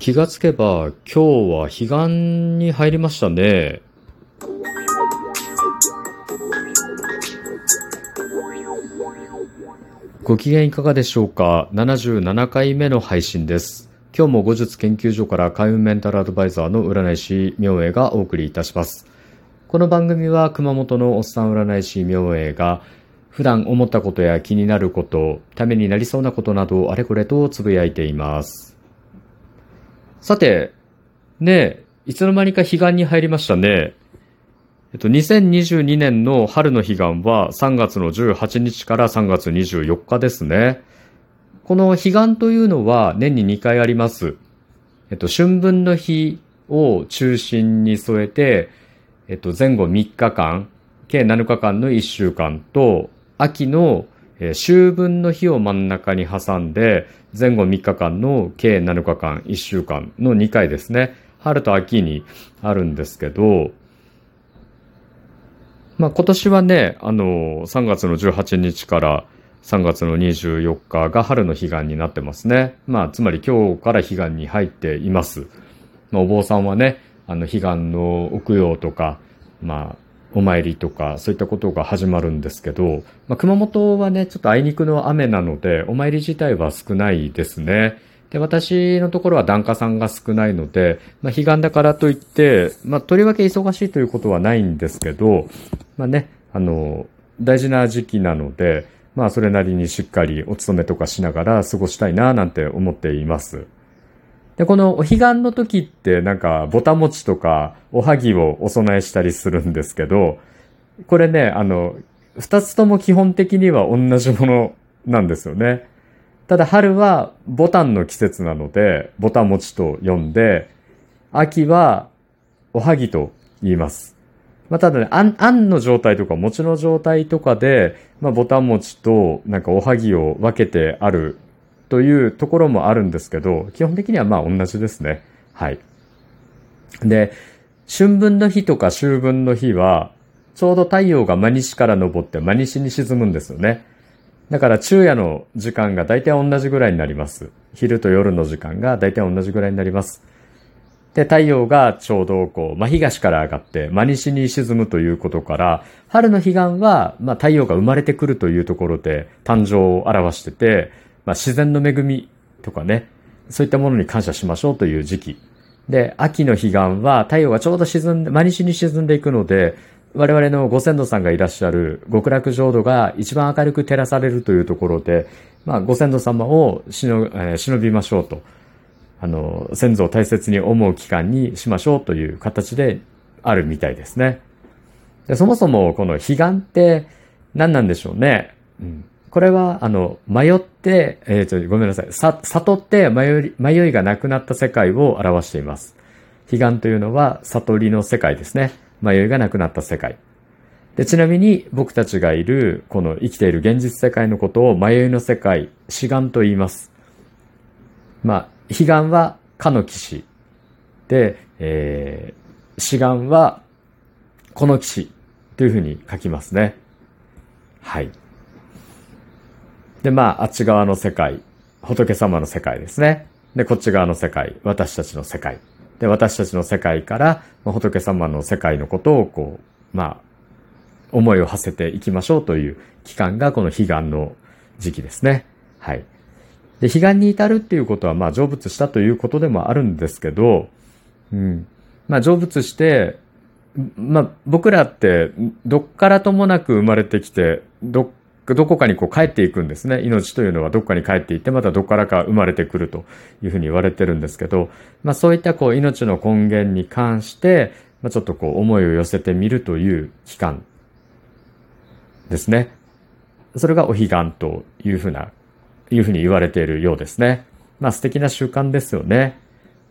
気がつけば今日は彼岸に入りましたね。ご機嫌いかがでしょうか ?77 回目の配信です。今日も後日研究所から開運メンタルアドバイザーの占い師明恵がお送りいたします。この番組は熊本のおっさん占い師明恵が普段思ったことや気になること、ためになりそうなことなどあれこれとつぶやいています。さて、ねいつの間にか彼岸に入りましたね。えっと、2022年の春の彼岸は3月の18日から3月24日ですね。この彼岸というのは年に2回あります。えっと、春分の日を中心に添えて、えっと、前後3日間、計7日間の1週間と、秋の秋分の日を真ん中に挟んで、前後3日間の計7日間、1週間の2回ですね。春と秋にあるんですけど、まあ今年はね、あの、3月の18日から3月の24日が春の彼岸になってますね。まあつまり今日から彼岸に入っています。まあ、お坊さんはね、あの彼岸の奥用とか、まあお参りとか、そういったことが始まるんですけど、まあ、熊本はね、ちょっとあいにくの雨なので、お参り自体は少ないですね。で、私のところは檀家さんが少ないので、まあ、彼岸だからといって、まあ、とりわけ忙しいということはないんですけど、まあね、あの、大事な時期なので、まあ、それなりにしっかりお勤めとかしながら過ごしたいな、なんて思っています。で、このお彼岸の時ってなんか、ぼた餅とか、おはぎをお供えしたりするんですけど、これね、あの、二つとも基本的には同じものなんですよね。ただ春はボタンの季節なので、ぼた餅と呼んで、秋はおはぎと言います。まあ、ただね、あん、あんの状態とか餅の状態とかで、まあ、ぼた餅となんかおはぎを分けてあるというところもあるんですけど、基本的にはまあ同じですね。はい。で、春分の日とか秋分の日は、ちょうど太陽が真西から昇って真西に沈むんですよね。だから昼夜の時間が大体同じぐらいになります。昼と夜の時間が大体同じぐらいになります。で、太陽がちょうどこう、真東から上がって真西に沈むということから、春の彼岸は、まあ太陽が生まれてくるというところで誕生を表してて、まあ、自然の恵みとかね、そういったものに感謝しましょうという時期。で、秋の彼岸は太陽がちょうど沈んで、真西に沈んでいくので、我々のご先祖さんがいらっしゃる極楽浄土が一番明るく照らされるというところで、まあ、ご先祖様をしの、え、忍びましょうと。あの、先祖を大切に思う期間にしましょうという形であるみたいですね。でそもそもこの彼岸って何なんでしょうね。うん、これは、あの、迷って、えっ、ー、と、ごめんなさい。さ、悟って迷い、迷いがなくなった世界を表しています。彼岸というのは悟りの世界ですね。迷いがなくなった世界。で、ちなみに僕たちがいる、この生きている現実世界のことを迷いの世界、死願と言います。まあ、彼岸はかの騎士。で、えー、死願はこの騎士というふうに書きますね。はい。で、まあ、あっち側の世界、仏様の世界ですね。で、こっち側の世界、私たちの世界。で、私たちの世界から、まあ仏様の世界のことを、こう、まあ、思いを馳せていきましょうという期間がこの彼岸の時期ですね。はい。で、彼岸に至るっていうことは、まあ、成仏したということでもあるんですけど、うん。まあ、成仏して、まあ、僕らって、どっからともなく生まれてきて、どっどこかにこう帰っていくんですね。命というのはどこかに帰っていって、またどこからか生まれてくるというふうに言われてるんですけど、まあそういったこう命の根源に関して、まあちょっとこう思いを寄せてみるという期間ですね。それがお彼岸というふうな、いうふうに言われているようですね。まあ素敵な習慣ですよね。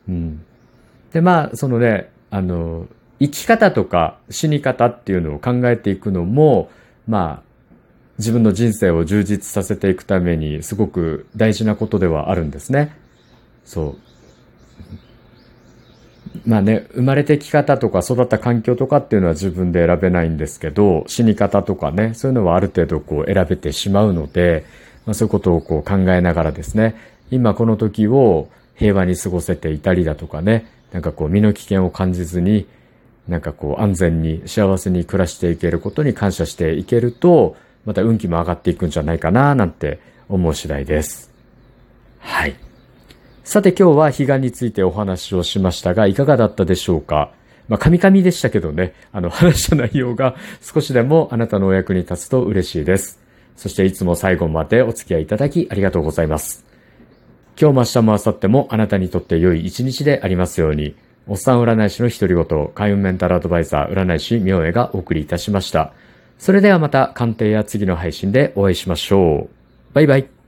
うん。で、まあそのね、あの、生き方とか死に方っていうのを考えていくのも、まあ自分の人生を充実させていくためにすごく大事なことではあるんですね。そう。まあね、生まれてき方とか育った環境とかっていうのは自分で選べないんですけど、死に方とかね、そういうのはある程度こう選べてしまうので、まあ、そういうことをこう考えながらですね、今この時を平和に過ごせていたりだとかね、なんかこう身の危険を感じずに、なんかこう安全に幸せに暮らしていけることに感謝していけると、また運気も上がっていくんじゃないかななんて思う次第です。はい。さて今日は彼岸についてお話をしましたが、いかがだったでしょうか？まあ、カミカミでしたけどね、あの、話した内容が少しでもあなたのお役に立つと嬉しいです。そしていつも最後までお付き合いいただきありがとうございます。今日も明日も明後日もあなたにとって良い一日でありますように、おっさん占い師の独り言、開運メンタルアドバイザー占い師明恵がお送りいたしました。それではまた鑑定や次の配信でお会いしましょう。バイバイ。